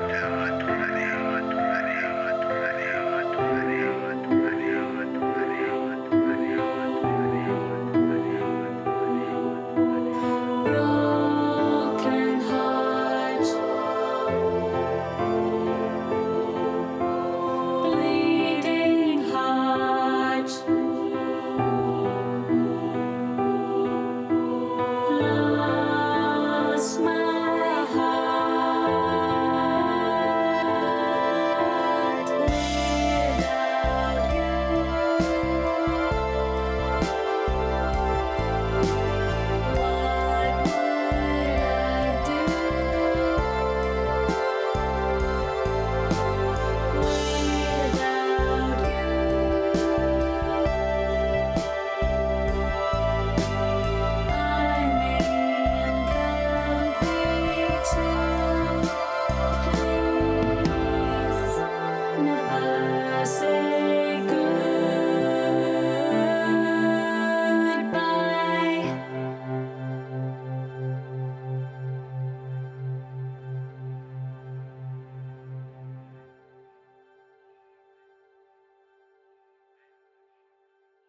God.